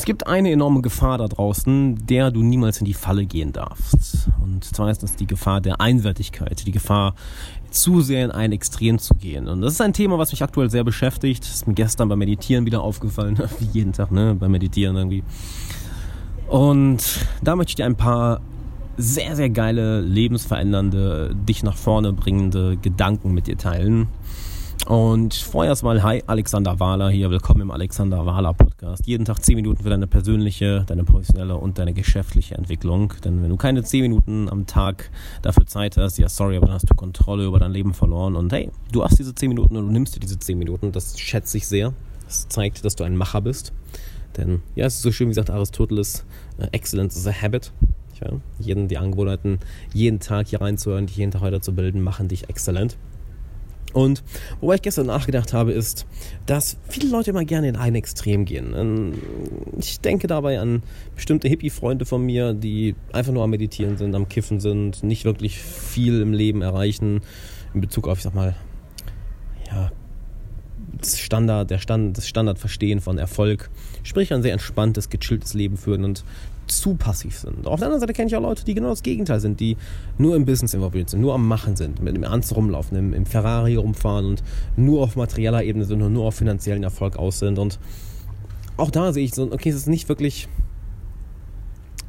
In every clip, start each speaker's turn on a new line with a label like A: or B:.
A: Es gibt eine enorme Gefahr da draußen, der du niemals in die Falle gehen darfst. Und zwar ist das die Gefahr der Einseitigkeit, die Gefahr, zu sehr in ein Extrem zu gehen. Und das ist ein Thema, was mich aktuell sehr beschäftigt. Das ist mir gestern beim Meditieren wieder aufgefallen, wie jeden Tag, ne, beim Meditieren irgendwie. Und da möchte ich dir ein paar sehr, sehr geile, lebensverändernde, dich nach vorne bringende Gedanken mit dir teilen. Und vorher erstmal, hi, Alexander Wahler hier. Willkommen im Alexander Wahler Podcast. Jeden Tag 10 Minuten für deine persönliche, deine professionelle und deine geschäftliche Entwicklung. Denn wenn du keine 10 Minuten am Tag dafür Zeit hast, ja, sorry, aber dann hast du Kontrolle über dein Leben verloren. Und hey, du hast diese 10 Minuten und du nimmst dir diese 10 Minuten. Das schätze ich sehr. Das zeigt, dass du ein Macher bist. Denn, ja, es ist so schön, wie sagt Aristoteles, äh, Excellence is a habit. Ja, jeden, die Angewohnheiten, jeden Tag hier reinzuhören, dich jeden Tag weiterzubilden, machen dich exzellent. Und wobei ich gestern nachgedacht habe, ist, dass viele Leute immer gerne in ein Extrem gehen. Ähm, ich denke dabei an bestimmte Hippie-Freunde von mir, die einfach nur am Meditieren sind, am Kiffen sind, nicht wirklich viel im Leben erreichen in Bezug auf, ich sag mal, ja, das Standard, der Stand, das Standardverstehen von Erfolg. Sprich, ein sehr entspanntes, gechilltes Leben führen und zu passiv sind. Auf der anderen Seite kenne ich auch Leute, die genau das Gegenteil sind, die nur im Business involviert sind, nur am Machen sind, mit dem Ernst rumlaufen, im, im Ferrari rumfahren und nur auf materieller Ebene sind und nur auf finanziellen Erfolg aus sind. Und auch da sehe ich so, okay, es ist nicht wirklich,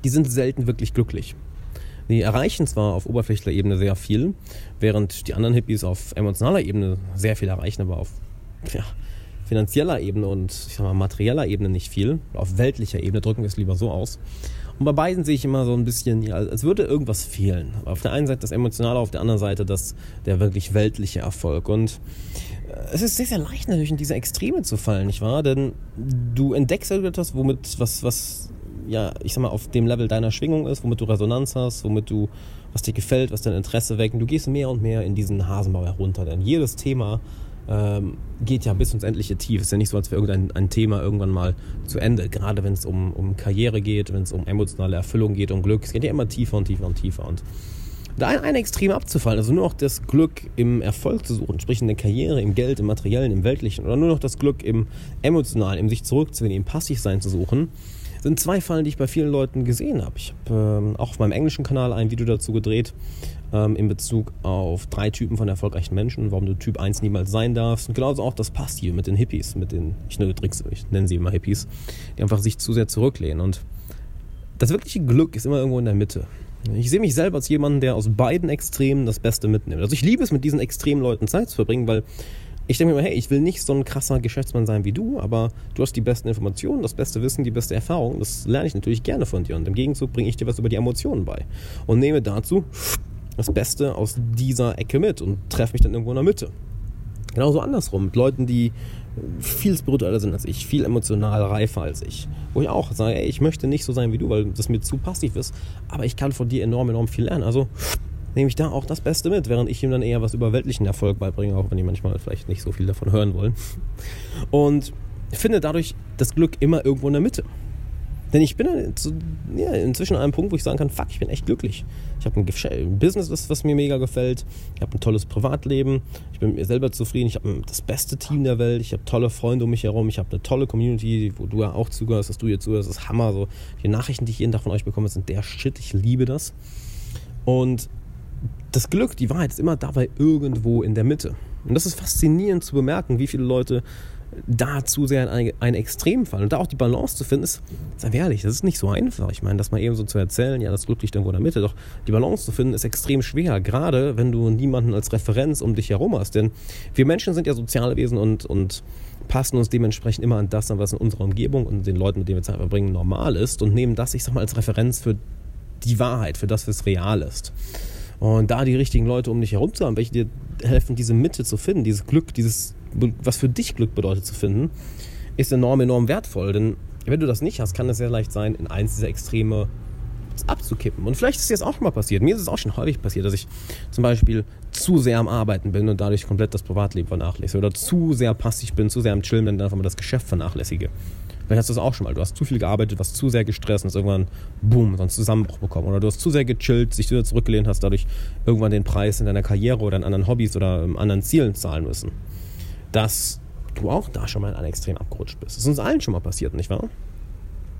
A: die sind selten wirklich glücklich. Die erreichen zwar auf oberflächlicher Ebene sehr viel, während die anderen Hippies auf emotionaler Ebene sehr viel erreichen, aber auf ja, finanzieller Ebene und ich sag mal, materieller Ebene nicht viel. Auf weltlicher Ebene drücken wir es lieber so aus. Und bei beiden sehe ich immer so ein bisschen, als würde irgendwas fehlen. Auf der einen Seite das Emotionale, auf der anderen Seite das, der wirklich weltliche Erfolg. Und äh, es ist sehr, sehr leicht natürlich in diese Extreme zu fallen, nicht wahr? Denn du entdeckst etwas, womit, was, was, ja, ich sag mal, auf dem Level deiner Schwingung ist, womit du Resonanz hast, womit du, was dir gefällt, was dein Interesse weckt. Und du gehst mehr und mehr in diesen Hasenbau herunter. Denn jedes Thema ähm, geht ja bis ins endliche Tief. Es ist ja nicht so, als wäre irgendein ein Thema irgendwann mal zu Ende. Gerade wenn es um, um Karriere geht, wenn es um emotionale Erfüllung geht, um Glück. Es geht ja immer tiefer und tiefer und tiefer. Und da ein, ein Extrem abzufallen, also nur noch das Glück im Erfolg zu suchen, sprich in der Karriere, im Geld, im Materiellen, im Weltlichen, oder nur noch das Glück im Emotionalen, im sich zurückzunehmen, im Passivsein zu suchen, sind zwei Fallen, die ich bei vielen Leuten gesehen habe. Ich habe ähm, auch auf meinem englischen Kanal ein Video dazu gedreht, ähm, in Bezug auf drei Typen von erfolgreichen Menschen, warum du Typ 1 niemals sein darfst. Und genauso auch das passt hier mit den Hippies, mit den, ich nenne, Tricks, ich nenne sie immer Hippies, die einfach sich zu sehr zurücklehnen. Und das wirkliche Glück ist immer irgendwo in der Mitte. Ich sehe mich selber als jemanden, der aus beiden Extremen das Beste mitnimmt. Also ich liebe es, mit diesen extremen Leuten Zeit zu verbringen, weil ich denke mir immer, hey, ich will nicht so ein krasser Geschäftsmann sein wie du, aber du hast die besten Informationen, das beste Wissen, die beste Erfahrung. Das lerne ich natürlich gerne von dir. Und im Gegenzug bringe ich dir was über die Emotionen bei. Und nehme dazu das Beste aus dieser Ecke mit und treffe mich dann irgendwo in der Mitte. Genauso andersrum, mit Leuten, die viel spiritueller sind als ich, viel emotional reifer als ich. Wo ich auch sage, ey, ich möchte nicht so sein wie du, weil das mir zu passiv ist, aber ich kann von dir enorm, enorm viel lernen. Also nehme ich da auch das Beste mit, während ich ihm dann eher was über weltlichen Erfolg beibringe, auch wenn die manchmal vielleicht nicht so viel davon hören wollen. Und finde dadurch das Glück immer irgendwo in der Mitte. Denn ich bin inzwischen an einem Punkt, wo ich sagen kann, fuck, ich bin echt glücklich. Ich habe ein, ein, Business, was, mir mega gefällt. Ich habe ein tolles Privatleben. Ich bin mit mir selber zufrieden. Ich habe das beste Team der Welt. Ich habe tolle Freunde um mich herum. Ich habe eine tolle Community, wo du ja auch zugehörst, dass du hier zuhörst. Das ist Hammer. So, die Nachrichten, die ich jeden Tag von euch bekomme, sind der Shit. Ich liebe das. Und das Glück, die Wahrheit ist immer dabei irgendwo in der Mitte. Und das ist faszinierend zu bemerken, wie viele Leute da zu sehr in ein, ein Extrem fallen. Und da auch die Balance zu finden, ist, seien wir ehrlich, das ist nicht so einfach. Ich meine, das mal eben so zu erzählen, ja, das Glück liegt irgendwo in der Mitte, doch die Balance zu finden ist extrem schwer, gerade wenn du niemanden als Referenz um dich herum hast. Denn wir Menschen sind ja soziale Wesen und, und passen uns dementsprechend immer an das an, was in unserer Umgebung und den Leuten, mit denen wir Zeit verbringen, normal ist und nehmen das, ich sag mal, als Referenz für die Wahrheit, für das, was real ist. Und da die richtigen Leute um dich herum zu haben, welche dir helfen, diese Mitte zu finden, dieses Glück, dieses, was für dich Glück bedeutet zu finden, ist enorm, enorm wertvoll. Denn wenn du das nicht hast, kann es sehr leicht sein, in eins dieser Extreme abzukippen. Und vielleicht ist dir das auch schon mal passiert. Mir ist es auch schon häufig passiert, dass ich zum Beispiel zu sehr am Arbeiten bin und dadurch komplett das Privatleben vernachlässige. Oder zu sehr passiv bin, zu sehr am Chillen bin und dann einfach mal das Geschäft vernachlässige. Vielleicht hast du das auch schon mal. Du hast zu viel gearbeitet, warst zu sehr gestresst und hast irgendwann, boom, so einen Zusammenbruch bekommen. Oder du hast zu sehr gechillt, sich wieder zurückgelehnt, hast dadurch irgendwann den Preis in deiner Karriere oder in anderen Hobbys oder in anderen Zielen zahlen müssen. Dass du auch da schon mal in ein Extrem abgerutscht bist. Das ist uns allen schon mal passiert, nicht wahr?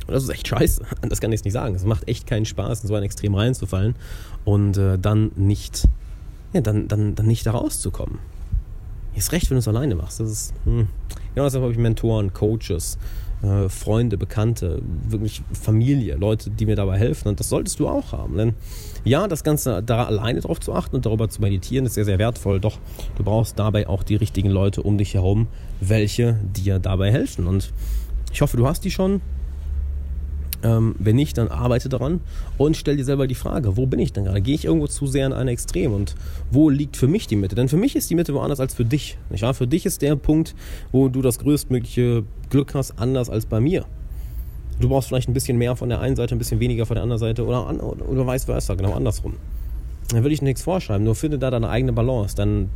A: Und das ist echt scheiße. Das kann ich nicht sagen. Es macht echt keinen Spaß, in so ein Extrem reinzufallen und äh, dann nicht, ja, dann, dann, dann nicht da rauszukommen. Ist recht, wenn du es alleine machst. Das ist, hm. Genau deshalb habe ich Mentoren, Coaches, äh, Freunde, Bekannte, wirklich Familie, Leute, die mir dabei helfen. Und das solltest du auch haben. Denn ja, das Ganze da alleine drauf zu achten und darüber zu meditieren, ist sehr, sehr wertvoll. Doch du brauchst dabei auch die richtigen Leute um dich herum, welche dir dabei helfen. Und ich hoffe, du hast die schon. Ähm, wenn nicht, dann arbeite daran und stell dir selber die Frage, wo bin ich denn gerade? Gehe ich irgendwo zu sehr in ein Extrem und wo liegt für mich die Mitte? Denn für mich ist die Mitte woanders als für dich. Nicht wahr? Für dich ist der Punkt, wo du das größtmögliche Glück hast, anders als bei mir. Du brauchst vielleicht ein bisschen mehr von der einen Seite, ein bisschen weniger von der anderen Seite oder, oder, oder vice versa, genau andersrum. Dann würde ich nichts vorschreiben, nur finde da deine eigene Balance. Dann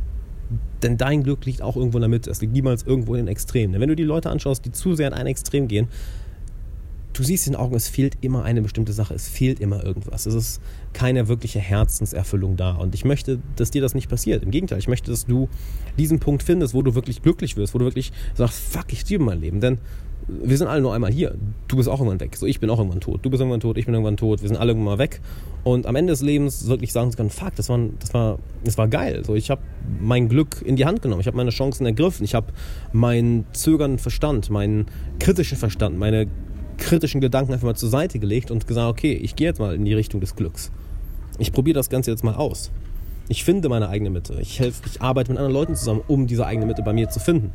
A: denn dein Glück liegt auch irgendwo in der Mitte. Es liegt niemals irgendwo in den Extremen. Denn wenn du die Leute anschaust, die zu sehr in ein Extrem gehen, du siehst in den Augen, es fehlt immer eine bestimmte Sache, es fehlt immer irgendwas. Es ist keine wirkliche Herzenserfüllung da. Und ich möchte, dass dir das nicht passiert. Im Gegenteil, ich möchte, dass du diesen Punkt findest, wo du wirklich glücklich wirst, wo du wirklich sagst, fuck, ich liebe mein Leben. Denn wir sind alle nur einmal hier. Du bist auch irgendwann weg. So, ich bin auch irgendwann tot. Du bist irgendwann tot, ich bin irgendwann tot. Wir sind alle irgendwann mal weg. Und am Ende des Lebens wirklich sagen zu können, fuck, das war, das war, das war geil. So, ich habe mein Glück in die Hand genommen. Ich habe meine Chancen ergriffen. Ich habe meinen zögernden Verstand, meinen kritischen Verstand, meine kritischen Gedanken einfach mal zur Seite gelegt und gesagt, okay, ich gehe jetzt mal in die Richtung des Glücks. Ich probiere das Ganze jetzt mal aus. Ich finde meine eigene Mitte. Ich helfe, ich arbeite mit anderen Leuten zusammen, um diese eigene Mitte bei mir zu finden.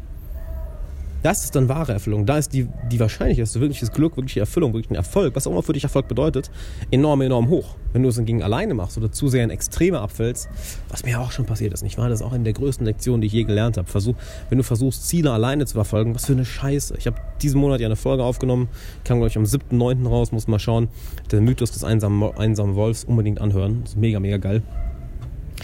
A: Das ist dann wahre Erfüllung. Da ist die, die Wahrscheinlichkeit, dass du wirkliches Glück, wirkliche Erfüllung, wirklich ein Erfolg, was auch immer für dich Erfolg bedeutet, enorm, enorm hoch. Wenn du es hingegen alleine machst oder zu sehr in Extreme abfällst, was mir auch schon passiert ist, nicht wahr? Das ist auch eine der größten Lektionen, die ich je gelernt habe. Versuch, wenn du versuchst, Ziele alleine zu verfolgen, was für eine Scheiße. Ich habe diesen Monat ja eine Folge aufgenommen, kam, glaube ich, am 7.9. raus, muss mal schauen. Der Mythos des einsamen, einsamen Wolfs unbedingt anhören. Das ist mega, mega geil.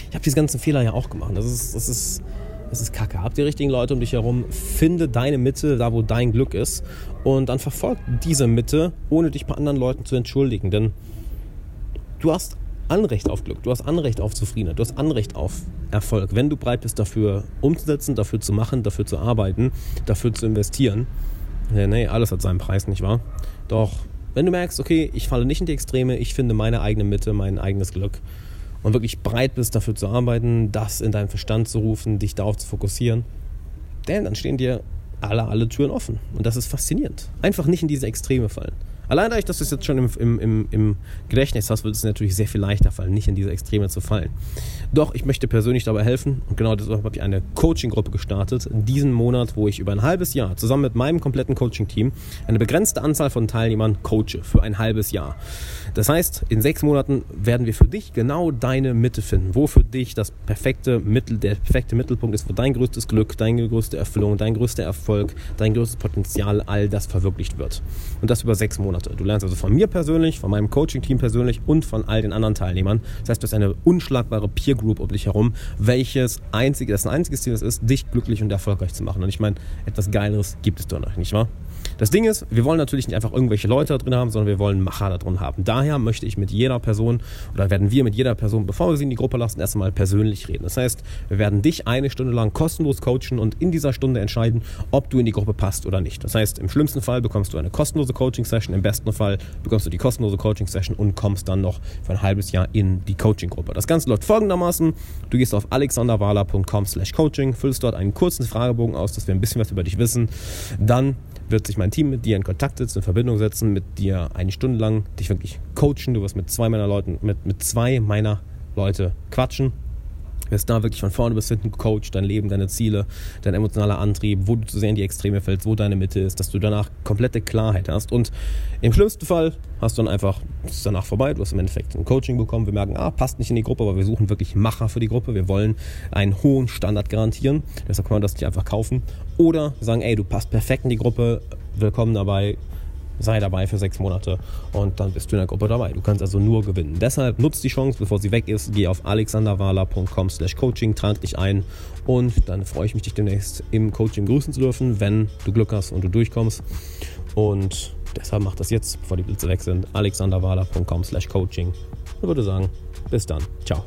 A: Ich habe diese ganzen Fehler ja auch gemacht. Das ist, das ist es ist kacke. Hab die richtigen Leute um dich herum, finde deine Mitte, da wo dein Glück ist und dann verfolg diese Mitte, ohne dich bei anderen Leuten zu entschuldigen. Denn du hast Anrecht auf Glück, du hast Anrecht auf Zufriedenheit, du hast Anrecht auf Erfolg, wenn du bereit bist, dafür umzusetzen, dafür zu machen, dafür zu arbeiten, dafür zu investieren. Nee, nee, alles hat seinen Preis, nicht wahr? Doch wenn du merkst, okay, ich falle nicht in die Extreme, ich finde meine eigene Mitte, mein eigenes Glück, und wirklich bereit bist, dafür zu arbeiten, das in deinen Verstand zu rufen, dich darauf zu fokussieren, denn dann stehen dir alle, alle Türen offen. Und das ist faszinierend. Einfach nicht in diese Extreme fallen. Allein dadurch, dass du es jetzt schon im, im, im, im Gedächtnis hast, wird es natürlich sehr viel leichter fallen, nicht in diese Extreme zu fallen. Doch ich möchte persönlich dabei helfen und genau deshalb habe ich eine Coaching-Gruppe gestartet in diesem Monat, wo ich über ein halbes Jahr zusammen mit meinem kompletten Coaching-Team eine begrenzte Anzahl von Teilnehmern coache für ein halbes Jahr. Das heißt, in sechs Monaten werden wir für dich genau deine Mitte finden, wo für dich das perfekte Mittel, der perfekte Mittelpunkt ist, wo dein größtes Glück, deine größte Erfüllung, dein größter Erfolg, dein größtes Potenzial, all das verwirklicht wird. Und das über sechs Monate. Monate. Du lernst also von mir persönlich, von meinem Coaching-Team persönlich und von all den anderen Teilnehmern. Das heißt, du hast eine unschlagbare Peer Group um dich herum, welches einzige, das ein einziges Ziel ist, dich glücklich und erfolgreich zu machen. Und ich meine, etwas Geileres gibt es doch noch, nicht wahr? Das Ding ist, wir wollen natürlich nicht einfach irgendwelche Leute da drin haben, sondern wir wollen Macher da drin haben. Daher möchte ich mit jeder Person oder werden wir mit jeder Person, bevor wir sie in die Gruppe lassen, erstmal persönlich reden. Das heißt, wir werden dich eine Stunde lang kostenlos coachen und in dieser Stunde entscheiden, ob du in die Gruppe passt oder nicht. Das heißt, im schlimmsten Fall bekommst du eine kostenlose Coaching-Session, im besten Fall bekommst du die kostenlose Coaching-Session und kommst dann noch für ein halbes Jahr in die Coaching-Gruppe. Das Ganze läuft folgendermaßen. Du gehst auf alexanderwala.com slash coaching, füllst dort einen kurzen Fragebogen aus, dass wir ein bisschen was über dich wissen. Dann wird sich mein Team mit dir in Kontakt setzen, in Verbindung setzen, mit dir eine Stunde lang dich wirklich coachen. Du wirst mit zwei meiner Leuten, mit, mit zwei meiner Leute quatschen wirst da wirklich von vorne bis hinten gecoacht, dein Leben, deine Ziele, dein emotionaler Antrieb, wo du zu sehr in die Extreme fällst, wo deine Mitte ist, dass du danach komplette Klarheit hast. Und im schlimmsten Fall hast du dann einfach, ist danach vorbei, du hast im Endeffekt ein Coaching bekommen, wir merken, ah, passt nicht in die Gruppe, aber wir suchen wirklich Macher für die Gruppe, wir wollen einen hohen Standard garantieren, deshalb kann man das nicht einfach kaufen. Oder sagen, ey, du passt perfekt in die Gruppe, willkommen dabei, sei dabei für sechs Monate und dann bist du in der Gruppe dabei. Du kannst also nur gewinnen. Deshalb nutzt die Chance, bevor sie weg ist. Geh auf alexanderwala.com slash coaching, trag dich ein und dann freue ich mich, dich demnächst im Coaching grüßen zu dürfen, wenn du Glück hast und du durchkommst. Und deshalb mach das jetzt, bevor die Blitze weg sind. alexanderwala.com slash coaching. Ich würde sagen, bis dann. Ciao.